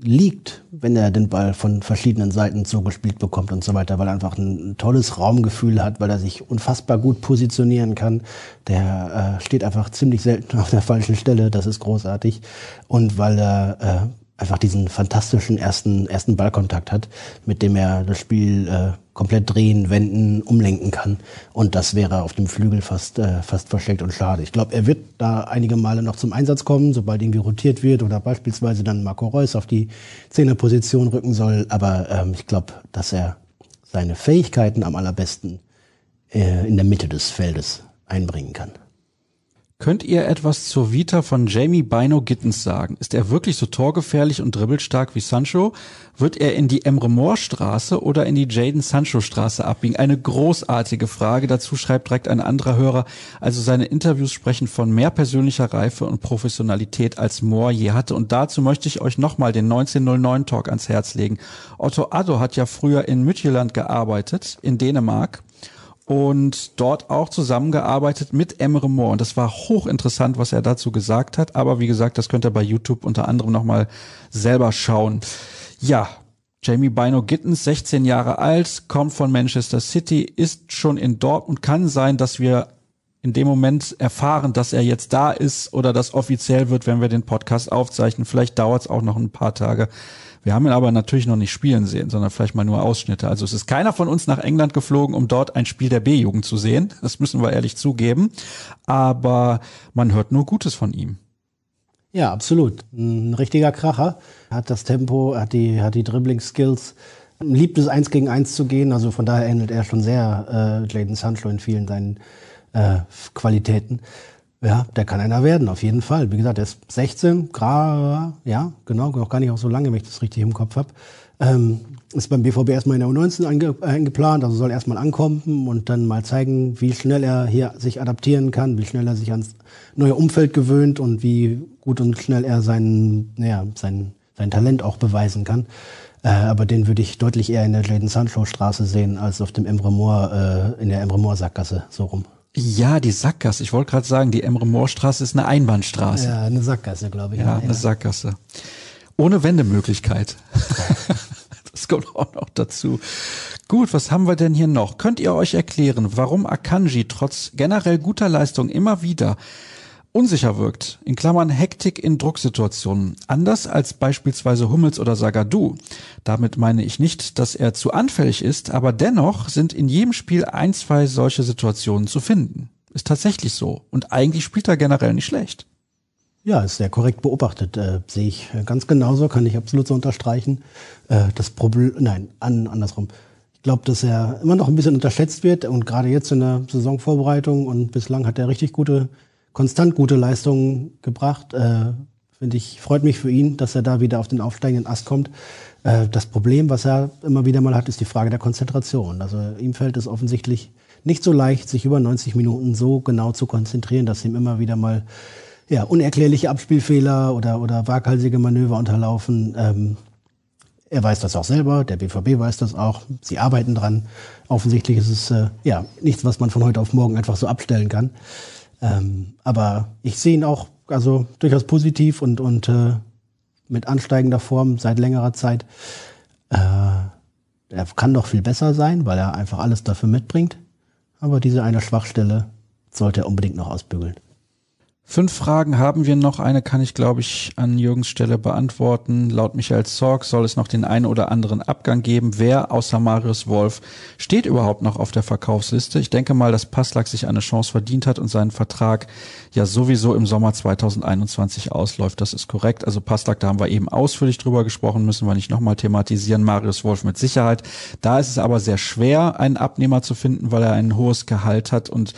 liegt, wenn er den Ball von verschiedenen Seiten zugespielt bekommt und so weiter, weil er einfach ein, tolles Raumgefühl hat, weil er sich unfassbar gut positionieren kann. Der äh, steht einfach ziemlich selten auf der falschen Stelle, das ist großartig. Und weil er äh, einfach diesen fantastischen ersten, ersten Ballkontakt hat, mit dem er das Spiel äh, komplett drehen, wenden, umlenken kann. Und das wäre auf dem Flügel fast, äh, fast versteckt und schade. Ich glaube, er wird da einige Male noch zum Einsatz kommen, sobald irgendwie rotiert wird oder beispielsweise dann Marco Reus auf die Zehnerposition rücken soll. Aber ähm, ich glaube, dass er seine Fähigkeiten am allerbesten äh, in der Mitte des Feldes einbringen kann. Könnt ihr etwas zur Vita von Jamie Bino Gittens sagen? Ist er wirklich so torgefährlich und dribbelstark wie Sancho? Wird er in die Emre Moore Straße oder in die Jaden Sancho Straße abbiegen? Eine großartige Frage. Dazu schreibt direkt ein anderer Hörer. Also seine Interviews sprechen von mehr persönlicher Reife und Professionalität als Moore je hatte. Und dazu möchte ich euch nochmal den 1909 Talk ans Herz legen. Otto Addo hat ja früher in Midtjylland gearbeitet, in Dänemark und dort auch zusammengearbeitet mit Emre Moore. Und das war hochinteressant, was er dazu gesagt hat. Aber wie gesagt, das könnt ihr bei YouTube unter anderem nochmal selber schauen. Ja, Jamie Bino Gittens, 16 Jahre alt, kommt von Manchester City, ist schon in Dortmund. Kann sein, dass wir in dem Moment erfahren, dass er jetzt da ist oder das offiziell wird, wenn wir den Podcast aufzeichnen. Vielleicht dauert es auch noch ein paar Tage. Wir haben ihn aber natürlich noch nicht spielen sehen, sondern vielleicht mal nur Ausschnitte. Also es ist keiner von uns nach England geflogen, um dort ein Spiel der B-Jugend zu sehen. Das müssen wir ehrlich zugeben. Aber man hört nur Gutes von ihm. Ja, absolut. Ein richtiger Kracher. Hat das Tempo, hat die, hat die Dribbling-Skills, liebt es eins gegen eins zu gehen. Also von daher ähnelt er schon sehr äh, Jaden Sancho in vielen seinen äh, Qualitäten. Ja, der kann einer werden, auf jeden Fall. Wie gesagt, er ist 16, gra, ja, genau, noch gar nicht auch so lange, wenn ich das richtig im Kopf habe. Ähm, ist beim BVB erstmal in der U19 einge, eingeplant, also soll erstmal ankommen und dann mal zeigen, wie schnell er hier sich adaptieren kann, wie schnell er sich ans neue Umfeld gewöhnt und wie gut und schnell er sein, ja, sein, sein Talent auch beweisen kann. Äh, aber den würde ich deutlich eher in der Jaden Sancho Straße sehen, als auf dem Emre Moore, äh, in der Emre Moore Sackgasse, so rum. Ja, die Sackgasse. Ich wollte gerade sagen, die Emre-Moor-Straße ist eine Einbahnstraße. Ja, eine Sackgasse, glaube ich. Ja, ja, eine Sackgasse. Ohne Wendemöglichkeit. das kommt auch noch dazu. Gut, was haben wir denn hier noch? Könnt ihr euch erklären, warum Akanji trotz generell guter Leistung immer wieder unsicher wirkt, in Klammern Hektik in Drucksituationen, anders als beispielsweise Hummels oder Sagadu. Damit meine ich nicht, dass er zu anfällig ist, aber dennoch sind in jedem Spiel ein, zwei solche Situationen zu finden. Ist tatsächlich so. Und eigentlich spielt er generell nicht schlecht. Ja, ist sehr korrekt beobachtet. Äh, sehe ich ganz genauso, kann ich absolut so unterstreichen. Äh, das Problem, nein, an, andersrum. Ich glaube, dass er immer noch ein bisschen unterschätzt wird und gerade jetzt in der Saisonvorbereitung und bislang hat er richtig gute konstant gute Leistungen gebracht. Äh, Finde ich, freut mich für ihn, dass er da wieder auf den aufsteigenden Ast kommt. Äh, das Problem, was er immer wieder mal hat, ist die Frage der Konzentration. Also ihm fällt es offensichtlich nicht so leicht, sich über 90 Minuten so genau zu konzentrieren, dass ihm immer wieder mal ja, unerklärliche Abspielfehler oder, oder waghalsige Manöver unterlaufen. Ähm, er weiß das auch selber, der BVB weiß das auch, sie arbeiten dran. Offensichtlich ist es äh, ja nichts, was man von heute auf morgen einfach so abstellen kann. Ähm, aber ich sehe ihn auch also durchaus positiv und, und äh, mit ansteigender Form seit längerer Zeit. Äh, er kann doch viel besser sein, weil er einfach alles dafür mitbringt. Aber diese eine Schwachstelle sollte er unbedingt noch ausbügeln. Fünf Fragen haben wir noch. Eine kann ich, glaube ich, an Jürgens Stelle beantworten. Laut Michael Zorg soll es noch den einen oder anderen Abgang geben. Wer außer Marius Wolf steht überhaupt noch auf der Verkaufsliste? Ich denke mal, dass Passlack sich eine Chance verdient hat und seinen Vertrag ja sowieso im Sommer 2021 ausläuft. Das ist korrekt. Also Passlack, da haben wir eben ausführlich drüber gesprochen, müssen wir nicht nochmal thematisieren. Marius Wolf mit Sicherheit. Da ist es aber sehr schwer, einen Abnehmer zu finden, weil er ein hohes Gehalt hat und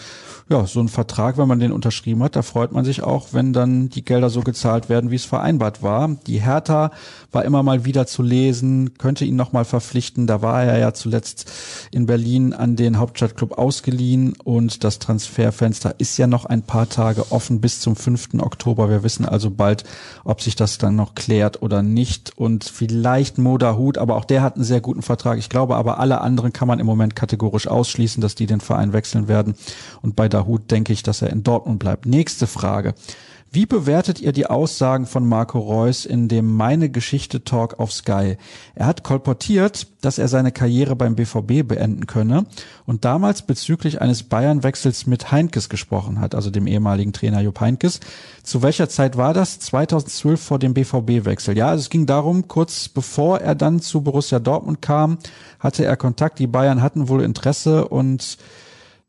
ja, so ein Vertrag, wenn man den unterschrieben hat, da freut man sich auch, wenn dann die Gelder so gezahlt werden, wie es vereinbart war. Die Hertha war immer mal wieder zu lesen, könnte ihn nochmal verpflichten. Da war er ja zuletzt in Berlin an den Hauptstadtclub ausgeliehen und das Transferfenster ist ja noch ein paar Tage offen bis zum 5. Oktober. Wir wissen also bald, ob sich das dann noch klärt oder nicht. Und vielleicht Moda Hut, aber auch der hat einen sehr guten Vertrag. Ich glaube aber alle anderen kann man im Moment kategorisch ausschließen, dass die den Verein wechseln werden. Und bei Dahut denke ich, dass er in Dortmund bleibt. Nächste Frage. Wie bewertet ihr die Aussagen von Marco Reus in dem Meine Geschichte Talk auf Sky? Er hat kolportiert, dass er seine Karriere beim BVB beenden könne und damals bezüglich eines Bayern-Wechsels mit Heinkes gesprochen hat, also dem ehemaligen Trainer Jupp Heinkes. Zu welcher Zeit war das? 2012 vor dem BVB-Wechsel. Ja, also es ging darum, kurz bevor er dann zu Borussia Dortmund kam, hatte er Kontakt. Die Bayern hatten wohl Interesse und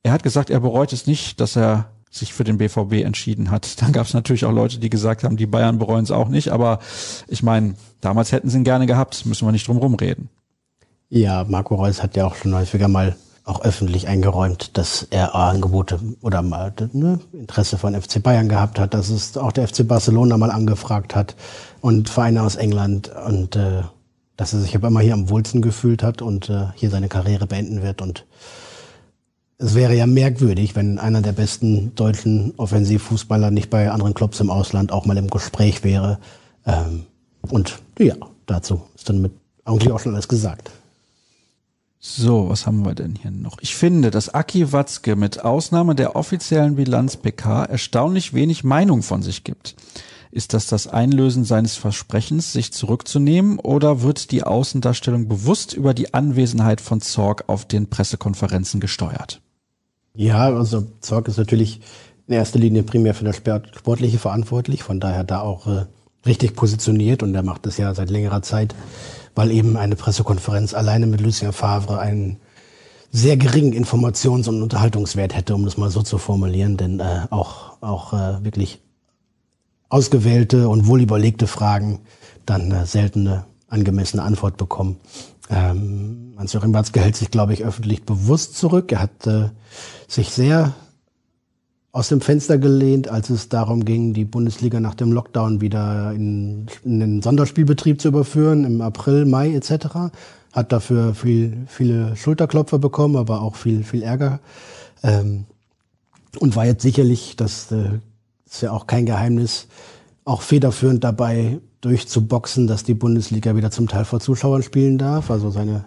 er hat gesagt, er bereut es nicht, dass er sich für den BVB entschieden hat. Dann gab es natürlich auch Leute, die gesagt haben, die Bayern bereuen es auch nicht. Aber ich meine, damals hätten sie ihn gerne gehabt, müssen wir nicht drum rumreden. Ja, Marco Reus hat ja auch schon häufiger mal auch öffentlich eingeräumt, dass er Angebote oder mal ne, Interesse von FC Bayern gehabt hat, dass es auch der FC Barcelona mal angefragt hat und Vereine aus England und äh, dass er sich aber immer hier am wohlsten gefühlt hat und äh, hier seine Karriere beenden wird und es wäre ja merkwürdig, wenn einer der besten deutschen Offensivfußballer nicht bei anderen Clubs im Ausland auch mal im Gespräch wäre. Ähm, und ja, dazu ist dann mit eigentlich auch schon alles gesagt. So, was haben wir denn hier noch? Ich finde, dass Aki Watzke mit Ausnahme der offiziellen Bilanz PK erstaunlich wenig Meinung von sich gibt. Ist das das Einlösen seines Versprechens, sich zurückzunehmen, oder wird die Außendarstellung bewusst über die Anwesenheit von Zorg auf den Pressekonferenzen gesteuert? Ja, also Zorg ist natürlich in erster Linie primär für das Sportliche verantwortlich, von daher da auch äh, richtig positioniert und er macht das ja seit längerer Zeit, weil eben eine Pressekonferenz alleine mit Lucien Favre einen sehr geringen Informations- und Unterhaltungswert hätte, um das mal so zu formulieren, denn äh, auch, auch äh, wirklich ausgewählte und wohlüberlegte Fragen dann äh, seltene angemessene Antwort bekommen. Ähm, Hans-Joachim Watzke hält sich, glaube ich, öffentlich bewusst zurück. Er hat äh, sich sehr aus dem Fenster gelehnt, als es darum ging, die Bundesliga nach dem Lockdown wieder in, in den Sonderspielbetrieb zu überführen, im April, Mai etc. Hat dafür viel, viele Schulterklopfer bekommen, aber auch viel, viel Ärger. Ähm, und war jetzt sicherlich, das äh, ist ja auch kein Geheimnis, auch federführend dabei, durchzuboxen, dass die Bundesliga wieder zum Teil vor Zuschauern spielen darf. Also seine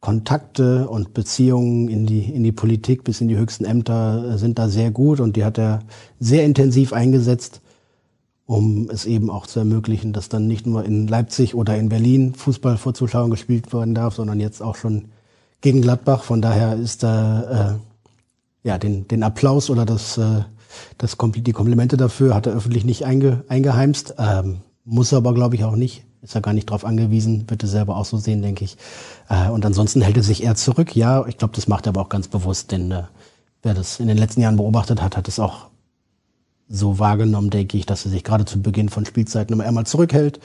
Kontakte und Beziehungen in die, in die Politik bis in die höchsten Ämter äh, sind da sehr gut und die hat er sehr intensiv eingesetzt, um es eben auch zu ermöglichen, dass dann nicht nur in Leipzig oder in Berlin Fußball vor Zuschauern gespielt werden darf, sondern jetzt auch schon gegen Gladbach. Von daher ist da äh, ja den, den Applaus oder das äh, das, die Komplimente dafür hat er öffentlich nicht einge, eingeheimst. Ähm, muss er aber, glaube ich, auch nicht. Ist er gar nicht drauf angewiesen, wird er selber auch so sehen, denke ich. Äh, und ansonsten hält er sich eher zurück. Ja, ich glaube, das macht er aber auch ganz bewusst, denn äh, wer das in den letzten Jahren beobachtet hat, hat es auch so wahrgenommen, denke ich, dass er sich gerade zu Beginn von Spielzeiten immer einmal zurückhält,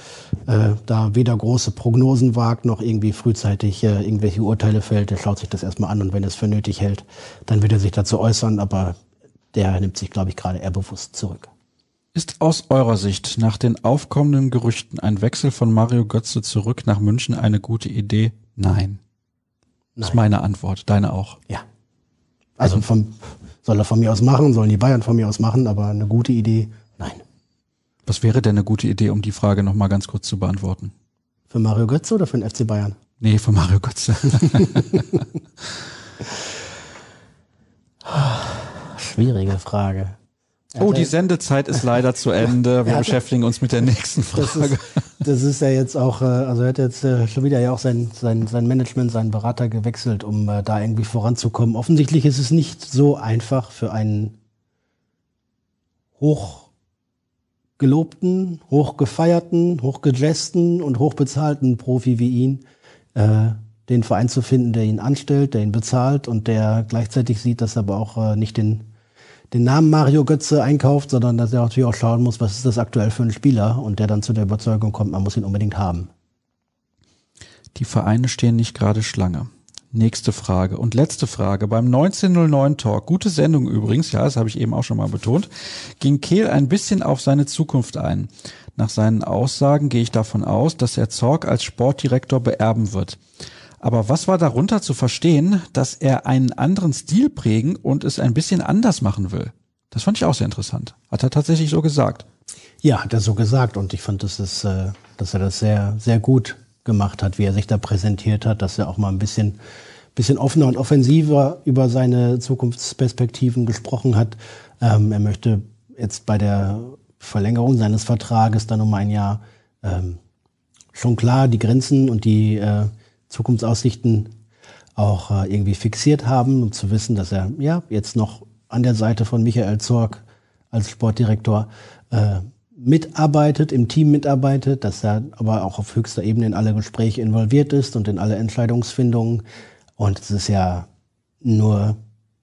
äh, da weder große Prognosen wagt, noch irgendwie frühzeitig äh, irgendwelche Urteile fällt. Er schaut sich das erstmal an und wenn er es für nötig hält, dann wird er sich dazu äußern, aber der nimmt sich, glaube ich, gerade eher bewusst zurück. Ist aus eurer Sicht nach den aufkommenden Gerüchten ein Wechsel von Mario Götze zurück nach München eine gute Idee? Nein. Nein. Das ist meine Antwort. Deine auch. Ja. Also, also vom, soll er von mir aus machen, sollen die Bayern von mir aus machen, aber eine gute Idee? Nein. Was wäre denn eine gute Idee, um die Frage nochmal ganz kurz zu beantworten? Für Mario Götze oder für den FC Bayern? Nee, für Mario Götze. Schwierige Frage. Oh, die Sendezeit ist leider zu Ende. Wir beschäftigen uns mit der nächsten Das Frage. ist, das ist ja jetzt auch, äh, also er hat jetzt äh, schon wieder ja auch sein, sein, sein Management, seinen Berater gewechselt, um äh, da irgendwie voranzukommen. Offensichtlich ist es nicht so einfach für einen hochgelobten, hochgefeierten, hochgejesten und hochbezahlten Profi wie ihn, äh, den Verein zu finden, der ihn anstellt, der ihn bezahlt und der gleichzeitig sieht, dass er aber auch äh, nicht den den Namen Mario Götze einkauft, sondern dass er natürlich auch schauen muss, was ist das aktuell für ein Spieler und der dann zu der Überzeugung kommt, man muss ihn unbedingt haben. Die Vereine stehen nicht gerade Schlange. Nächste Frage und letzte Frage. Beim 1909 Talk, gute Sendung übrigens, ja, das habe ich eben auch schon mal betont, ging Kehl ein bisschen auf seine Zukunft ein. Nach seinen Aussagen gehe ich davon aus, dass er Zorg als Sportdirektor beerben wird. Aber was war darunter zu verstehen, dass er einen anderen Stil prägen und es ein bisschen anders machen will? Das fand ich auch sehr interessant. Hat er tatsächlich so gesagt. Ja, hat er so gesagt und ich fand, dass, es, äh, dass er das sehr, sehr gut gemacht hat, wie er sich da präsentiert hat, dass er auch mal ein bisschen, bisschen offener und offensiver über seine Zukunftsperspektiven gesprochen hat. Ähm, er möchte jetzt bei der Verlängerung seines Vertrages dann um ein Jahr ähm, schon klar die Grenzen und die äh, Zukunftsaussichten auch äh, irgendwie fixiert haben, um zu wissen, dass er ja jetzt noch an der Seite von Michael Zorg als Sportdirektor äh, mitarbeitet, im Team mitarbeitet, dass er aber auch auf höchster Ebene in alle Gespräche involviert ist und in alle Entscheidungsfindungen. Und es ist ja nur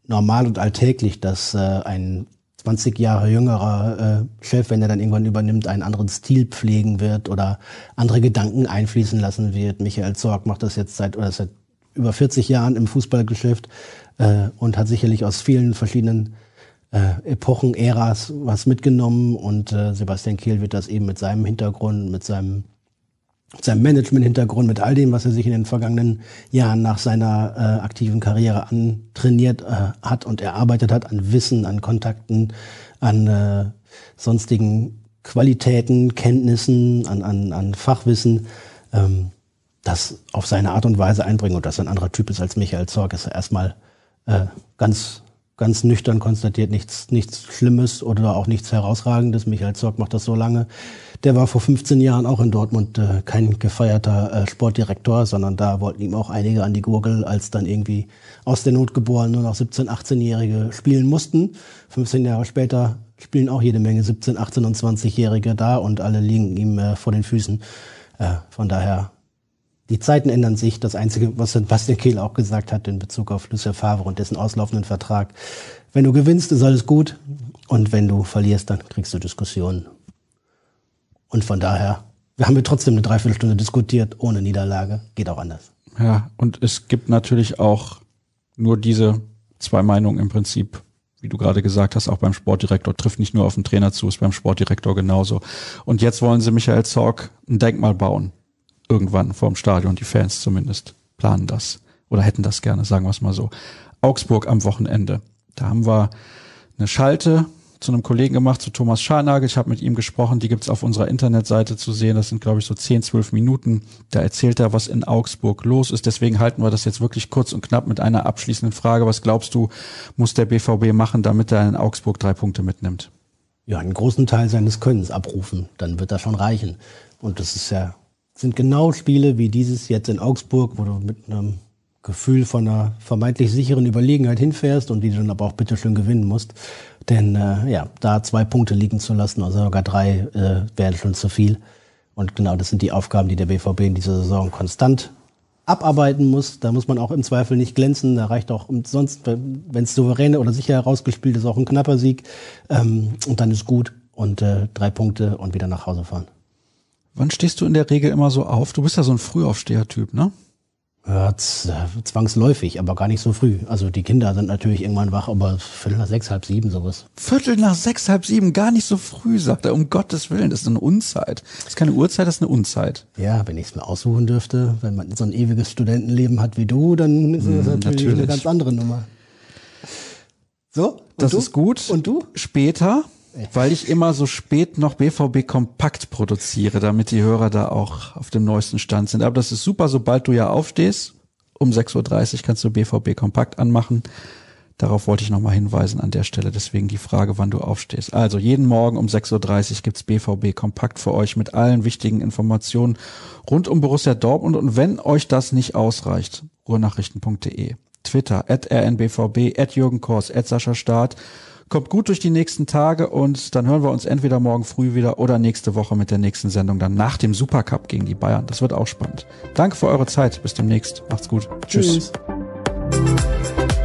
normal und alltäglich, dass äh, ein 20 Jahre jüngerer äh, Chef, wenn er dann irgendwann übernimmt, einen anderen Stil pflegen wird oder andere Gedanken einfließen lassen wird. Michael Zorg macht das jetzt seit, oder seit über 40 Jahren im Fußballgeschäft äh, und hat sicherlich aus vielen verschiedenen äh, Epochen, Äras was mitgenommen und äh, Sebastian Kehl wird das eben mit seinem Hintergrund, mit seinem mit seinem Management-Hintergrund, mit all dem, was er sich in den vergangenen Jahren nach seiner äh, aktiven Karriere antrainiert äh, hat und erarbeitet hat, an Wissen, an Kontakten, an äh, sonstigen Qualitäten, Kenntnissen, an, an, an Fachwissen, ähm, das auf seine Art und Weise einbringen und dass er ein anderer Typ ist als Michael Zorg, ist er erstmal äh, ganz ganz nüchtern konstatiert, nichts, nichts Schlimmes oder auch nichts Herausragendes. Michael Zorg macht das so lange. Der war vor 15 Jahren auch in Dortmund äh, kein gefeierter äh, Sportdirektor, sondern da wollten ihm auch einige an die Gurgel, als dann irgendwie aus der Not geboren nur noch 17-, 18-Jährige spielen mussten. 15 Jahre später spielen auch jede Menge 17-, 18- und 20-Jährige da und alle liegen ihm äh, vor den Füßen. Äh, von daher die Zeiten ändern sich. Das Einzige, was Sebastian Kehl auch gesagt hat in Bezug auf Lucien Favre und dessen auslaufenden Vertrag. Wenn du gewinnst, ist alles gut. Und wenn du verlierst, dann kriegst du Diskussionen. Und von daher, wir haben wir trotzdem eine Dreiviertelstunde diskutiert, ohne Niederlage. Geht auch anders. Ja, und es gibt natürlich auch nur diese zwei Meinungen im Prinzip. Wie du gerade gesagt hast, auch beim Sportdirektor trifft nicht nur auf den Trainer zu, ist beim Sportdirektor genauso. Und jetzt wollen sie Michael Zorg ein Denkmal bauen irgendwann vorm Stadion, die Fans zumindest planen das oder hätten das gerne, sagen wir es mal so. Augsburg am Wochenende. Da haben wir eine Schalte zu einem Kollegen gemacht, zu Thomas Scharnagel. Ich habe mit ihm gesprochen, die gibt's auf unserer Internetseite zu sehen. Das sind, glaube ich, so 10, 12 Minuten. Da erzählt er, was in Augsburg los ist. Deswegen halten wir das jetzt wirklich kurz und knapp mit einer abschließenden Frage. Was glaubst du, muss der BVB machen, damit er in Augsburg drei Punkte mitnimmt? Ja, einen großen Teil seines Könnens abrufen. Dann wird das schon reichen. Und das ist ja sind genau Spiele wie dieses jetzt in Augsburg, wo du mit einem Gefühl von einer vermeintlich sicheren Überlegenheit hinfährst und die du dann aber auch bitteschön gewinnen musst. Denn äh, ja, da zwei Punkte liegen zu lassen, also sogar drei, äh, wäre schon zu viel. Und genau das sind die Aufgaben, die der BVB in dieser Saison konstant abarbeiten muss. Da muss man auch im Zweifel nicht glänzen. Da reicht auch sonst, wenn es souverän oder sicher herausgespielt ist, auch ein knapper Sieg. Ähm, und dann ist gut. Und äh, drei Punkte und wieder nach Hause fahren. Wann stehst du in der Regel immer so auf? Du bist ja so ein Frühaufsteher-Typ, ne? Ja, zwangsläufig, aber gar nicht so früh. Also die Kinder sind natürlich irgendwann wach, aber Viertel nach sechs, halb sieben sowas. Viertel nach sechs, halb sieben, gar nicht so früh, sagt er. Um Gottes Willen, das ist eine Unzeit. Das ist keine Uhrzeit, das ist eine Unzeit. Ja, wenn ich es mir aussuchen dürfte, wenn man so ein ewiges Studentenleben hat wie du, dann ist das mm, natürlich, natürlich, eine ganz andere Nummer. So? das du? ist gut. Und du? Später weil ich immer so spät noch BVB kompakt produziere, damit die Hörer da auch auf dem neuesten Stand sind. Aber das ist super, sobald du ja aufstehst, um 6.30 Uhr kannst du BVB kompakt anmachen. Darauf wollte ich nochmal hinweisen an der Stelle. Deswegen die Frage, wann du aufstehst. Also jeden Morgen um 6.30 Uhr gibt's BVB kompakt für euch mit allen wichtigen Informationen rund um Borussia Dortmund. Und wenn euch das nicht ausreicht, ruhrnachrichten.de, Twitter, at rnbvb, at Jürgen Kors, at Sascha Staat. Kommt gut durch die nächsten Tage und dann hören wir uns entweder morgen früh wieder oder nächste Woche mit der nächsten Sendung dann nach dem Supercup gegen die Bayern. Das wird auch spannend. Danke für eure Zeit. Bis demnächst. Macht's gut. Tschüss. Tschüss.